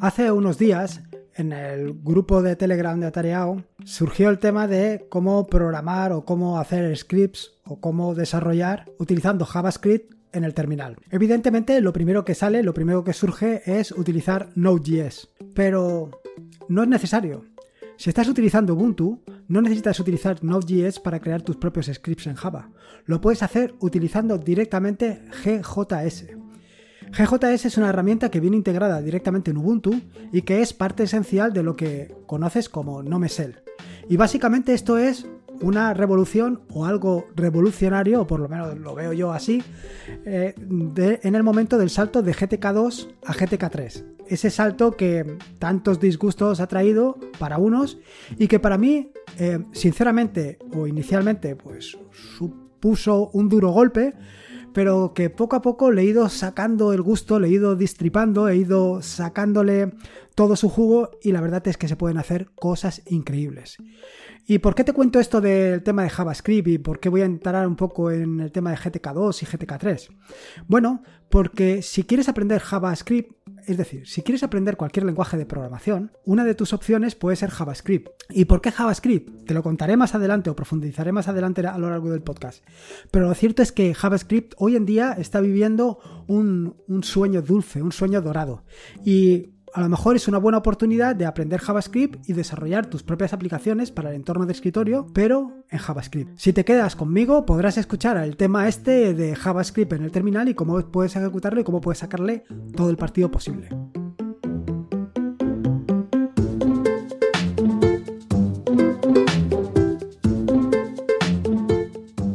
Hace unos días, en el grupo de Telegram de Atareao, surgió el tema de cómo programar o cómo hacer scripts o cómo desarrollar utilizando JavaScript en el terminal. Evidentemente, lo primero que sale, lo primero que surge es utilizar Node.js, pero no es necesario. Si estás utilizando Ubuntu, no necesitas utilizar Node.js para crear tus propios scripts en Java. Lo puedes hacer utilizando directamente GJS. GJS es una herramienta que viene integrada directamente en Ubuntu y que es parte esencial de lo que conoces como Nome Y básicamente esto es una revolución o algo revolucionario, o por lo menos lo veo yo así, eh, en el momento del salto de GTK2 a GTK3. Ese salto que tantos disgustos ha traído para unos y que para mí, eh, sinceramente o inicialmente, pues supuso un duro golpe pero que poco a poco le he ido sacando el gusto, le he ido distripando, he ido sacándole todo su jugo y la verdad es que se pueden hacer cosas increíbles. ¿Y por qué te cuento esto del tema de JavaScript y por qué voy a entrar un poco en el tema de GTK2 y GTK3? Bueno, porque si quieres aprender JavaScript, es decir, si quieres aprender cualquier lenguaje de programación, una de tus opciones puede ser JavaScript. ¿Y por qué JavaScript? Te lo contaré más adelante o profundizaré más adelante a lo largo del podcast. Pero lo cierto es que JavaScript hoy en día está viviendo un, sueño dulce, un sueño dorado. Y a lo mejor es una buena oportunidad de aprender JavaScript y desarrollar tus propias aplicaciones para el entorno de escritorio, pero en JavaScript. Si te quedas conmigo, podrás escuchar el tema este de JavaScript en el terminal y cómo puedes ejecutarlo y cómo puedes sacarle todo el partido posible.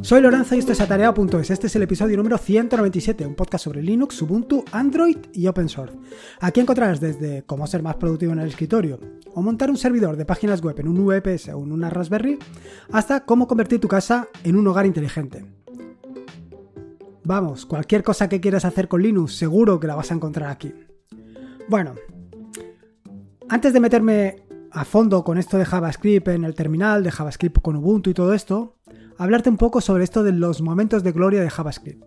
Soy Lorenzo y esto es atareado.es. Este es el episodio número 197, un podcast sobre Linux, Ubuntu, Android y Open Source. Aquí encontrarás desde cómo ser más productivo en el escritorio o montar un servidor de páginas web en un VPS o en una Raspberry, hasta cómo convertir tu casa en un hogar inteligente. Vamos, cualquier cosa que quieras hacer con Linux, seguro que la vas a encontrar aquí. Bueno, antes de meterme a fondo con esto de JavaScript en el terminal, de JavaScript con Ubuntu y todo esto, hablarte un poco sobre esto de los momentos de gloria de JavaScript.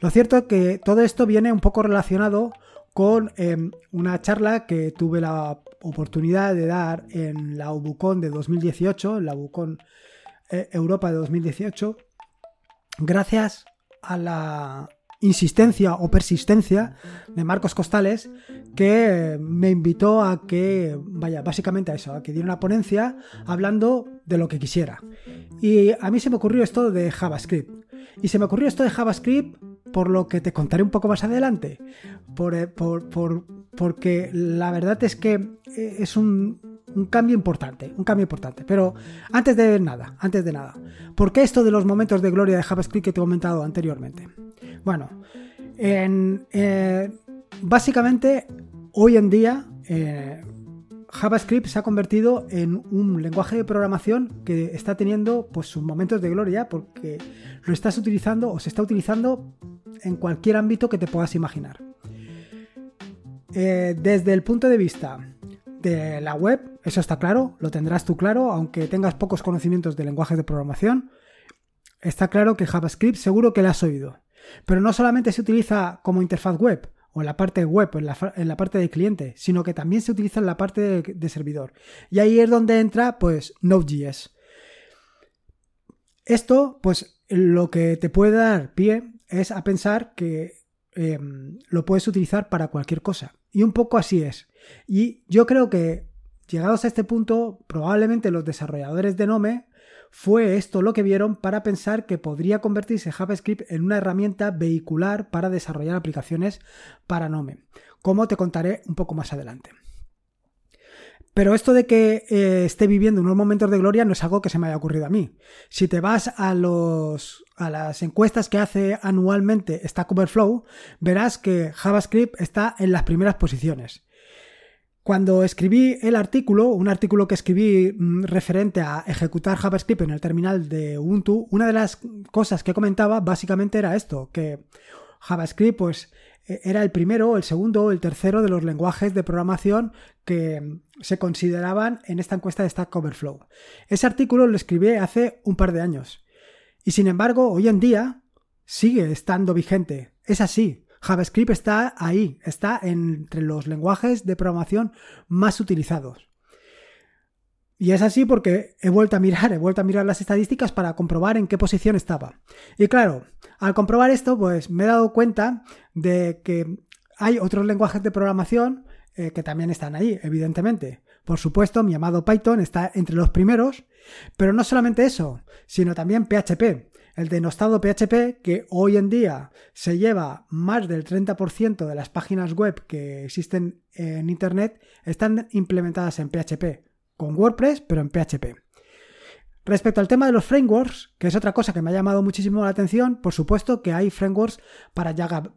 Lo cierto es que todo esto viene un poco relacionado con em, una charla que tuve la oportunidad de dar en la UBUCON de 2018, en la UBUCON eh, Europa de 2018, gracias a la insistencia o persistencia de Marcos Costales, que me invitó a que, vaya, básicamente a eso, a que diera una ponencia hablando de lo que quisiera. Y a mí se me ocurrió esto de JavaScript. Y se me ocurrió esto de JavaScript por lo que te contaré un poco más adelante. Por, eh, porque la verdad es que eh, es un, un cambio importante, un cambio importante. Pero antes de nada, antes de nada, ¿por qué esto de los momentos de gloria de JavaScript que te he comentado anteriormente? Bueno, eh, básicamente hoy en día JavaScript se ha convertido en un lenguaje de programación que está teniendo pues sus momentos de gloria porque lo estás utilizando o se está utilizando en cualquier ámbito que te puedas imaginar. Eh, desde el punto de vista de la web, eso está claro, lo tendrás tú claro, aunque tengas pocos conocimientos de lenguajes de programación, está claro que JavaScript seguro que lo has oído. Pero no solamente se utiliza como interfaz web o en la parte web, en la, en la parte de cliente, sino que también se utiliza en la parte de, servidor. Y ahí es donde entra pues Node.js. Esto, pues lo que te puede dar pie es a pensar que em, lo puedes utilizar para cualquier cosa. Y un poco así es. Y yo creo que llegados a este punto, probablemente los desarrolladores de Nome fue esto lo que vieron para pensar que podría convertirse JavaScript en una herramienta vehicular para desarrollar aplicaciones para Nome, como te contaré un poco más adelante. Pero esto de que eh, esté viviendo unos momentos de gloria no es algo que se me haya ocurrido a mí. Si te vas a, los, a las encuestas que hace anualmente Stack Overflow, verás que JavaScript está en las primeras posiciones. Cuando escribí el artículo, un artículo que escribí mm, referente a ejecutar JavaScript en el terminal de Ubuntu, una de las cosas que comentaba básicamente era esto, que JavaScript pues e, era el primero, el segundo el tercero de los lenguajes de programación que mm, se consideraban en esta encuesta de Stack Overflow. Ese artículo lo escribí hace un par de años y sin embargo hoy en día sigue estando vigente. Es así. JavaScript está ahí, está entre los lenguajes de programación más utilizados. Y es así porque he vuelto a mirar, he vuelto a mirar las estadísticas para comprobar en qué posición estaba. Y claro, al comprobar esto, pues me he dado cuenta de que hay otros lenguajes de programación eh, que también están ahí, evidentemente. Por supuesto, mi amado Python está entre los primeros, pero no solamente eso, sino también PHP. El denostado PHP, que hoy en día se lleva más del 30% de las páginas web que existen en Internet, están implementadas en PHP con WordPress, pero en PHP. Respecto al tema de los frameworks, que es otra cosa que me ha llamado muchísimo la atención, por supuesto que hay frameworks para Java,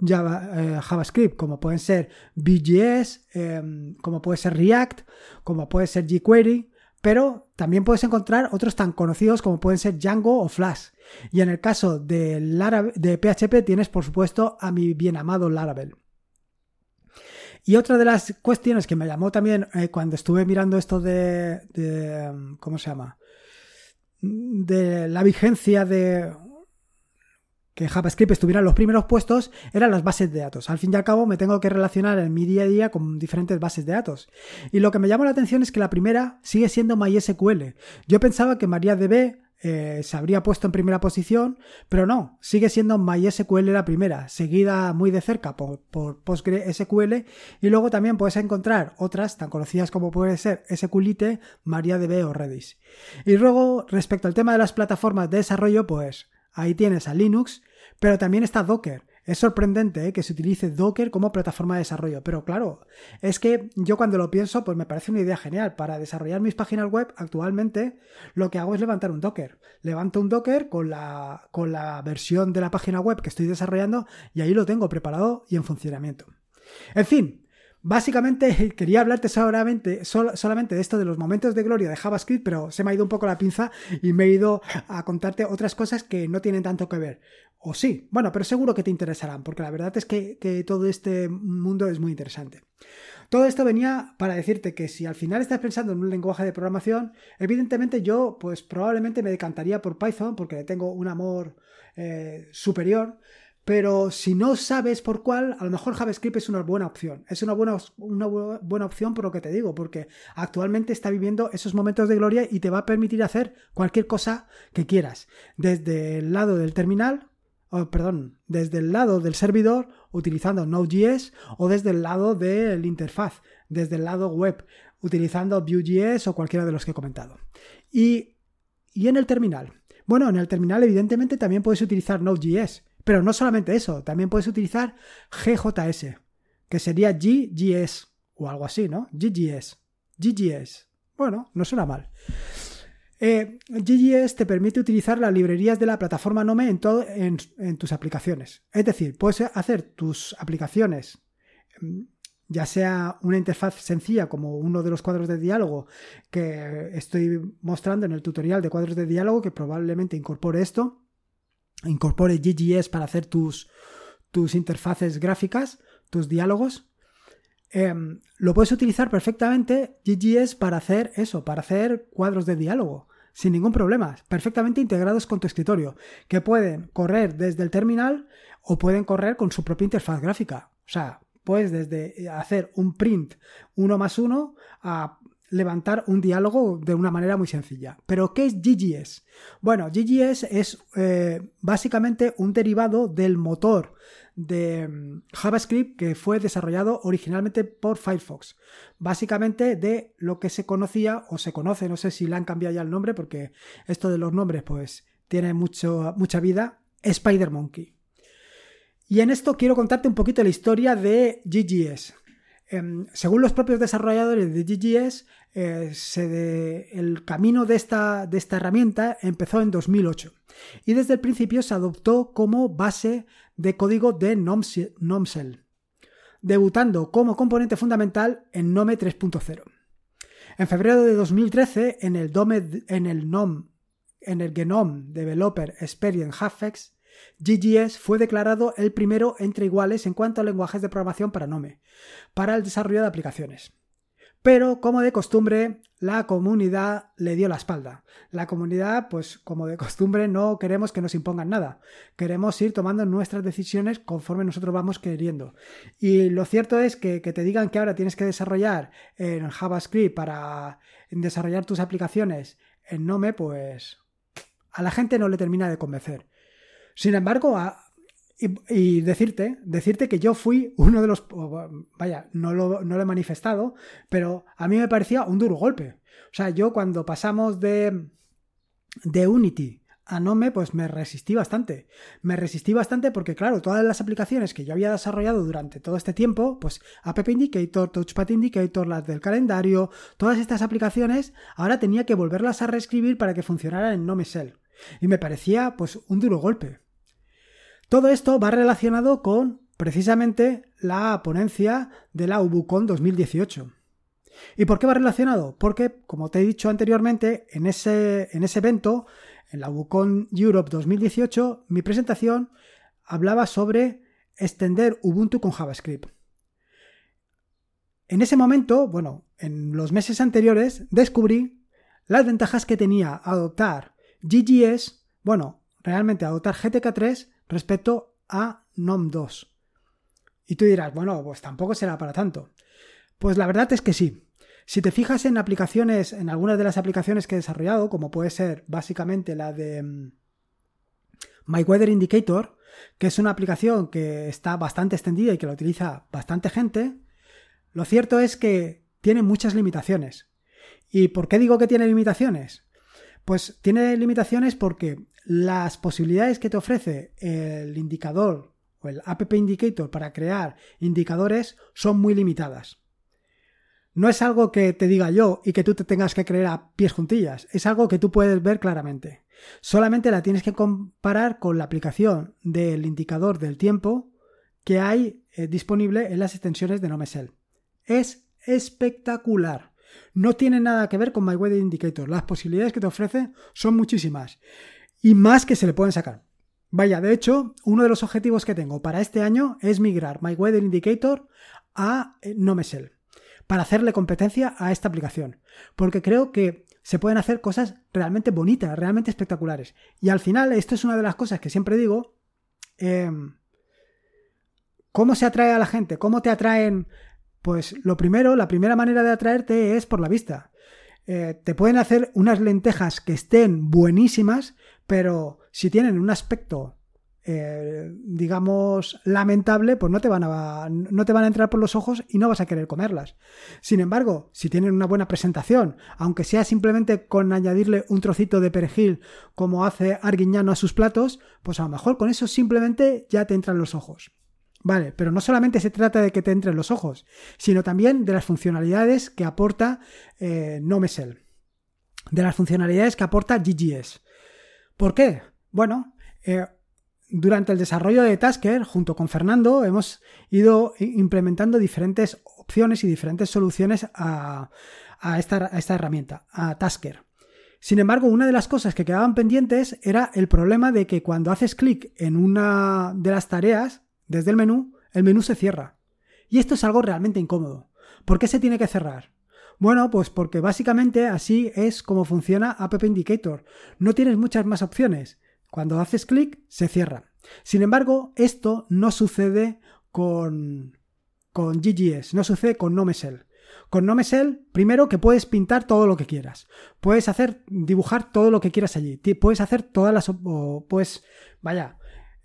eh, JavaScript, como pueden ser VJS, em, como puede ser React, como puede ser jQuery, pero también puedes encontrar otros tan conocidos como pueden ser Django o Flash. Y en el caso de, de PHP tienes, por supuesto, a mi bien amado Laravel. Y otra de las cuestiones que me llamó también eh, cuando estuve mirando esto de, ¿Cómo se llama? De la vigencia de que JavaScript estuviera en los primeros puestos eran las bases de datos. Al fin y al cabo me tengo que relacionar en mi día a día con diferentes bases de datos. Y lo que me llamó la atención es que la primera sigue siendo MySQL. Yo pensaba que MariaDB eh, se habría puesto en primera posición, pero no, sigue siendo MySQL la primera, seguida muy de cerca por, PostgreSQL y luego también puedes encontrar otras tan conocidas como puede ser SQLite, MariaDB o Redis. Y luego, respecto al tema de las plataformas de desarrollo, pues ahí tienes a Linux, pero también está Docker. Es sorprendente ¿eh? que se utilice Docker como plataforma de desarrollo, pero claro, es que yo cuando lo pienso, pues me parece una idea genial. Para desarrollar mis páginas web, actualmente lo que hago es levantar un Docker. Levanto un Docker con la, con la versión de la página web que estoy desarrollando y ahí lo tengo preparado y en funcionamiento. En fin, Básicamente quería hablarte solamente, de esto de los momentos de gloria de JavaScript, pero se me ha ido un poco la pinza y me he ido a contarte otras cosas que no tienen tanto que ver. O sí, bueno, pero seguro que te interesarán, porque la verdad es que, todo este mundo es muy interesante. Todo esto venía para decirte que si al final estás pensando en un lenguaje de programación, evidentemente yo pues probablemente me decantaría por Python porque le tengo un amor eh, superior, pero si no sabes por cuál, a lo mejor JavaScript es una buena opción. Es una buena, una buena opción por lo que te digo, porque actualmente está viviendo esos momentos de gloria y te va a permitir hacer cualquier cosa que quieras. Desde el lado del terminal, perdón, desde el lado del servidor utilizando Node.js o desde el lado del interfaz, desde el lado web utilizando Vue.js o cualquiera de los que he comentado. Y, y en el terminal. Bueno, en el terminal evidentemente también puedes utilizar Node.js, pero no solamente eso, también puedes utilizar GJS, que sería GGS o algo así, ¿no? GGS. GGS. Bueno, no suena mal. Eh, GGS te permite utilizar las librerías de la plataforma Nome en, en, tus aplicaciones. Es decir, puedes hacer tus aplicaciones, mm, ya sea una interfaz sencilla como uno de los cuadros de diálogo que estoy mostrando en el tutorial de cuadros de diálogo, que probablemente incorpore esto, incorpore GGS para hacer tus, tus interfaces gráficas, tus diálogos. Em, lo puedes utilizar perfectamente GGS para hacer eso, para hacer cuadros de diálogo, sin ningún problema, perfectamente integrados con tu escritorio, que pueden correr desde el terminal o pueden correr con su propia interfaz gráfica. O sea, puedes desde hacer un print uno más uno a levantar un diálogo de una manera muy sencilla. ¿Pero qué es GGS? Bueno, GGS es eh, básicamente un derivado del motor de mm, JavaScript que fue desarrollado originalmente por Firefox. Básicamente de lo que se conocía o se conoce, no sé si le han cambiado ya el nombre porque esto de los nombres pues tiene mucho, mucha vida, Spider Monkey. Y en esto quiero contarte un poquito la historia de GGS. Em, según los propios desarrolladores de GGS, eh, el camino de esta, herramienta empezó en 2008 y desde el principio se adoptó como base de código de NOMSEL, debutando como componente fundamental en Nome 3.0. En febrero de 2013, en el, Dome, en Developer Experience Hafex, GGS fue declarado el primero entre iguales en cuanto a lenguajes de programación para Nome, para el desarrollo de aplicaciones. Pero como de costumbre, la comunidad le dio la espalda. La comunidad, pues como de costumbre, no queremos que nos impongan nada. Queremos ir tomando nuestras decisiones conforme nosotros vamos queriendo. Y lo cierto es que, que te digan que ahora tienes que desarrollar en JavaScript para desarrollar tus aplicaciones en Nome, pues a la gente no le termina de convencer. Sin embargo, y, decirte, decirte que yo fui uno de los, vaya, no lo, no lo he manifestado, pero a mí me parecía un duro golpe. O sea, yo cuando pasamos de, de Unity a Nome, pues me resistí bastante. Me resistí bastante porque, claro, todas las aplicaciones que yo había desarrollado durante todo este tiempo, pues App Indicator, Touchpad Indicator, las del calendario, todas estas aplicaciones, ahora tenía que volverlas a reescribir para que funcionaran en Nome Shell. Y me parecía, pues, un duro golpe. Todo esto va relacionado con precisamente la ponencia de la UBUCON 2018. ¿Y por qué va relacionado? Porque, como te he dicho anteriormente, en ese, en ese evento, en la UBUCON Europe 2018, mi presentación hablaba sobre extender Ubuntu con JavaScript. En ese momento, bueno, en los meses anteriores, descubrí las ventajas que tenía adoptar GGS, bueno, realmente adoptar GTK3 respecto a NOM 2. Y tú dirás, bueno, pues tampoco será para tanto. Pues la verdad es que sí. Si te fijas en aplicaciones, en algunas de las aplicaciones que he desarrollado, como puede ser básicamente la de mm, My Weather Indicator, que es una aplicación que está bastante extendida y que la utiliza bastante gente, lo cierto es que tiene muchas limitaciones. ¿Y por qué digo que tiene limitaciones? Pues tiene limitaciones porque las posibilidades que te ofrece el indicador o el App Indicator para crear indicadores son muy limitadas. No es algo que te diga yo y que tú te tengas que creer a pies juntillas, es algo que tú puedes ver claramente. Solamente la tienes que comparar con la aplicación del indicador del tiempo que hay eh, disponible en las extensiones de NoMesel. Es espectacular. No tiene nada que ver con My Weather Indicator. Las posibilidades que te ofrece son muchísimas y más que se le pueden sacar. Vaya, de hecho, uno de los objetivos que tengo para este año es migrar My Weather Indicator a eh, Nomesel para hacerle competencia a esta aplicación, porque creo que se pueden hacer cosas realmente bonitas, realmente espectaculares. Y al final, esto es una de las cosas que siempre digo, em, ¿cómo se atrae a la gente? ¿Cómo te atraen pues lo primero, la primera manera de atraerte es por la vista. Eh, te pueden hacer unas lentejas que estén buenísimas, pero si tienen un aspecto, eh, digamos, lamentable, pues no te, van a, no te van a entrar por los ojos y no vas a querer comerlas. Sin embargo, si tienen una buena presentación, aunque sea simplemente con añadirle un trocito de perejil como hace Arguiñano a sus platos, pues a lo mejor con eso simplemente ya te entran los ojos. Vale, pero no solamente se trata de que te entren los ojos, sino también de las funcionalidades que aporta eh, Nomesel, de las funcionalidades que aporta GGS. ¿Por qué? Bueno, eh, durante el desarrollo de Tasker, junto con Fernando, hemos ido implementando diferentes opciones y diferentes soluciones a, esta, a esta herramienta, a Tasker. Sin embargo, una de las cosas que quedaban pendientes era el problema de que cuando haces clic en una de las tareas, desde el menú, el menú se cierra. Y esto es algo realmente incómodo. ¿Por qué se tiene que cerrar? Bueno, pues porque básicamente así es como funciona App Indicator. No tienes muchas más opciones. Cuando haces clic, se cierra. Sin embargo, esto no sucede con, con GGS, no sucede con Nomesel. Con Nomesel, primero que puedes pintar todo lo que quieras. Puedes hacer, dibujar todo lo que quieras allí. Puedes hacer todas las... pues, vaya,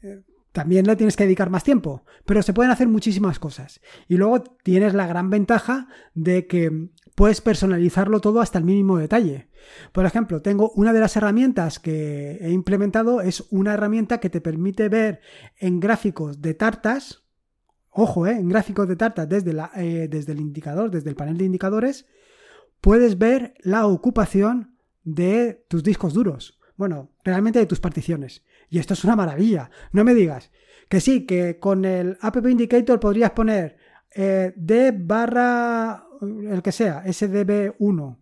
eh, también le tienes que dedicar más tiempo, pero se pueden hacer muchísimas cosas. Y luego tienes la gran ventaja de que puedes personalizarlo todo hasta el mínimo detalle. Por ejemplo, tengo una de las herramientas que he implementado, es una herramienta que te permite ver en gráficos de tartas, ojo, eh, en gráficos de tartas desde, la, eh, desde el indicador, desde el panel de indicadores, puedes ver la ocupación de tus discos duros. Bueno, realmente de tus particiones. Y esto es una maravilla. No me digas que sí, que con el App Indicator podrías poner eh, D barra, el que sea, SDB1,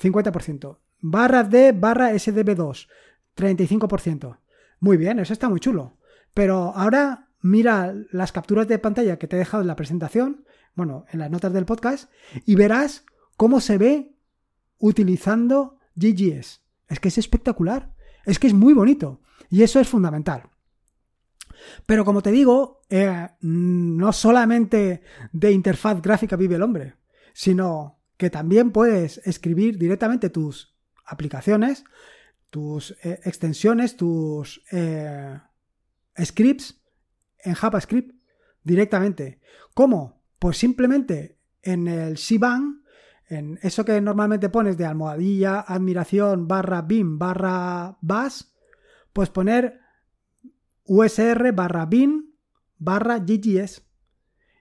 50%. Barra D barra SDB2, 35%. Muy bien, eso está muy chulo. Pero ahora mira las capturas de pantalla que te he dejado en la presentación, bueno, en las notas del podcast, y verás cómo se ve utilizando GGS. Es que es espectacular. Es que es muy bonito. Y eso es fundamental. Pero como te digo, eh, no solamente de interfaz gráfica vive el hombre, sino que también puedes escribir directamente tus aplicaciones, tus eh, extensiones, tus eh, scripts en JavaScript directamente. ¿Cómo? Pues simplemente en el Shebang, en eso que normalmente pones de almohadilla, admiración, barra bin, barra bas, pues poner usr barra bin barra ggs.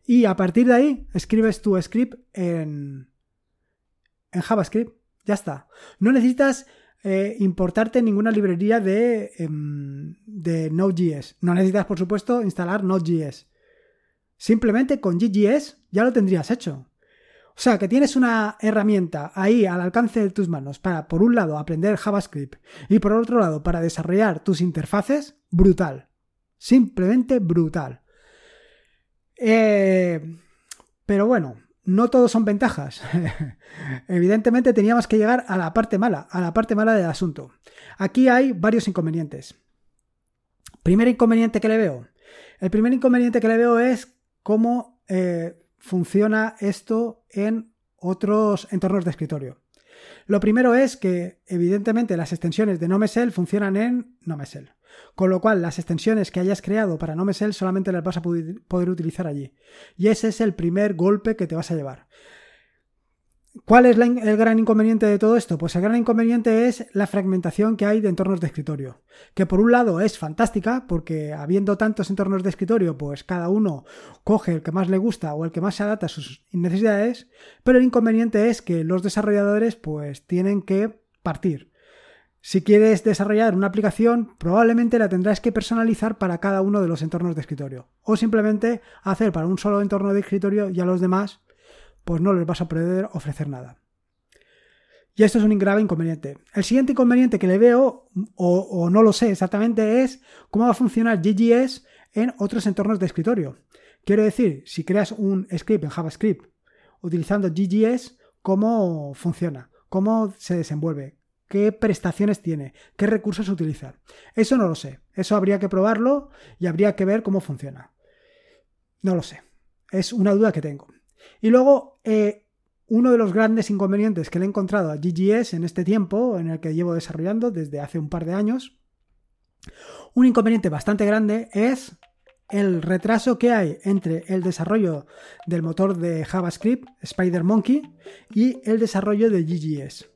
Y a partir de ahí escribes tu script en, en JavaScript. Ya está. No necesitas eh, importarte ninguna librería de, em, de Node.js. No necesitas, por supuesto, instalar Node.js. Simplemente con GGS ya lo tendrías hecho. O sea, que tienes una herramienta ahí al alcance de tus manos para, por un lado, aprender JavaScript y por otro lado, para desarrollar tus interfaces, brutal. Simplemente brutal. Eh, pero bueno, no todos son ventajas. Evidentemente teníamos que llegar a la parte mala, a la parte mala del asunto. Aquí hay varios inconvenientes. Primer inconveniente que le veo. El primer inconveniente que le veo es cómo eh, funciona esto en otros entornos de escritorio. Lo primero es que, evidentemente, las extensiones de NoMesel funcionan en NoMesel. Con lo cual, las extensiones que hayas creado para NoMesel solamente las vas a poder utilizar allí. Y ese es el primer golpe que te vas a llevar. ¿Cuál es el gran inconveniente de todo esto? Pues el gran inconveniente es la fragmentación que hay de entornos de escritorio, que por un lado es fantástica, porque habiendo tantos entornos de escritorio, pues cada uno coge el que más le gusta o el que más se adapta a sus necesidades, pero el inconveniente es que los desarrolladores pues tienen que partir. Si quieres desarrollar una aplicación, probablemente la tendrás que personalizar para cada uno de los entornos de escritorio, o simplemente hacer para un solo entorno de escritorio y a los demás pues no les vas a poder ofrecer nada. Y esto es un grave inconveniente. El siguiente inconveniente que le veo, o, no lo sé exactamente, es cómo va a funcionar GGS en otros entornos de escritorio. Quiero decir, si creas un script en JavaScript utilizando GGS, ¿cómo funciona? ¿Cómo se desenvuelve? ¿Qué prestaciones tiene? ¿Qué recursos utiliza? Eso no lo sé. Eso habría que probarlo y habría que ver cómo funciona. No lo sé. Es una duda que tengo. Y luego, eh, uno de los grandes inconvenientes que le he encontrado a GGS en este tiempo, en el que llevo desarrollando desde hace un par de años, un inconveniente bastante grande es el retraso que hay entre el desarrollo del motor de JavaScript, SpiderMonkey, y el desarrollo de GGS.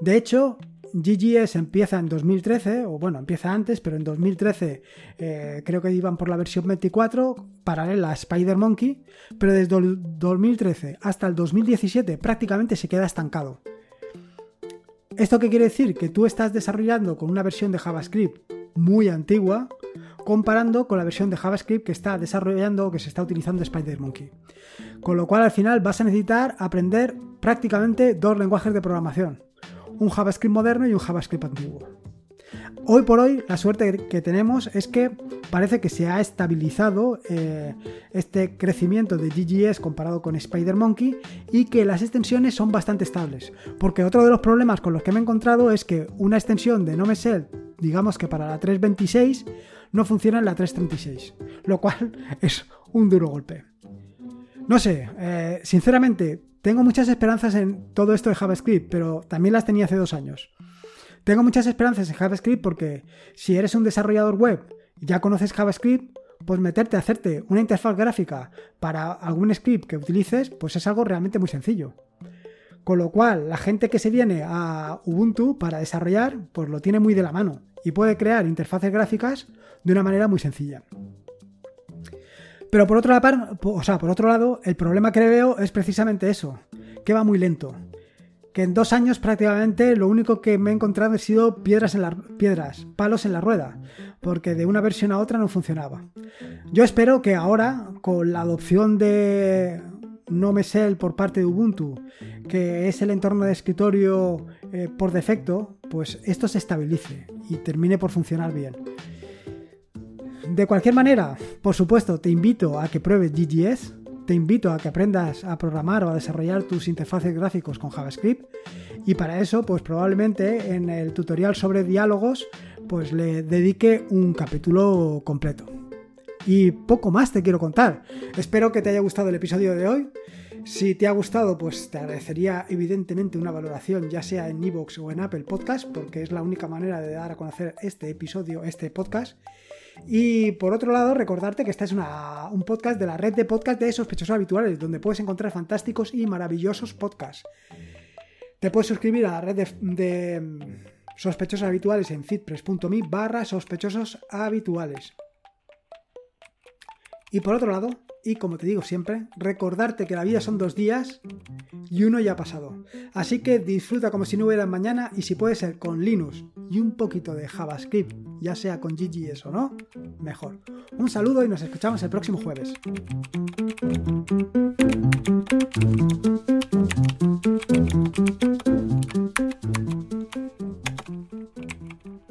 De hecho, GGS empieza en 2013, o bueno, empieza antes, pero en 2013 eh, creo que iban por la versión 24, paralela a Spider Monkey, pero desde el 2013 hasta el 2017 prácticamente se queda estancado. ¿Esto qué quiere decir? Que tú estás desarrollando con una versión de JavaScript muy antigua, comparando con la versión de JavaScript que está desarrollando o que se está utilizando Spider Monkey. Con lo cual al final vas a necesitar aprender prácticamente dos lenguajes de programación un JavaScript moderno y un JavaScript antiguo. Hoy por hoy la suerte que tenemos es que parece que se ha estabilizado eh, este crecimiento de GGS comparado con SpiderMonkey y que las extensiones son bastante estables. Porque otro de los problemas con los que me he encontrado es que una extensión de NoMesel, digamos que para la 326, no funciona en la 336, lo cual es un duro golpe. No sé, eh, sinceramente, tengo muchas esperanzas en todo esto de JavaScript, pero también las tenía hace dos años. Tengo muchas esperanzas en JavaScript porque si eres un desarrollador web y ya conoces JavaScript, pues meterte a hacerte una interfaz gráfica para algún script que utilices, pues es algo realmente muy sencillo. Con lo cual, la gente que se viene a Ubuntu para desarrollar, pues lo tiene muy de la mano y puede crear interfaces gráficas de una manera muy sencilla. Pero por otro, lado, o sea, por otro lado, el problema que veo es precisamente eso, que va muy lento. Que en dos años prácticamente lo único que me he encontrado ha sido piedras en las piedras, palos en la rueda, porque de una versión a otra no funcionaba. Yo espero que ahora, con la adopción de NoMesel por parte de Ubuntu, que es el entorno de escritorio eh, por defecto, pues esto se estabilice y termine por funcionar bien. De cualquier manera, por supuesto, te invito a que pruebes GGS, te invito a que aprendas a programar o a desarrollar tus interfaces gráficos con JavaScript y para eso pues probablemente en el tutorial sobre diálogos pues le dedique un capítulo completo. Y poco más te quiero contar. Espero que te haya gustado el episodio de hoy. Si te ha gustado, pues te agradecería evidentemente una valoración, ya sea en iVoox o en Apple Podcast, porque es la única manera de dar a conocer este episodio, este podcast. Y por otro lado, recordarte que este es un podcast de la red de podcast de sospechosos habituales, donde puedes encontrar fantásticos y maravillosos podcasts. Te puedes suscribir a la red de, mm, sospechosos habituales en fitpress.me barra. Y por otro lado, y como te digo siempre, recordarte que la vida son dos días y uno ya ha pasado. Así que disfruta como si no hubiera mañana y si puede ser con Linux y un poquito de JavaScript, ya sea con GGS o no, mejor. Un saludo y nos escuchamos el próximo jueves.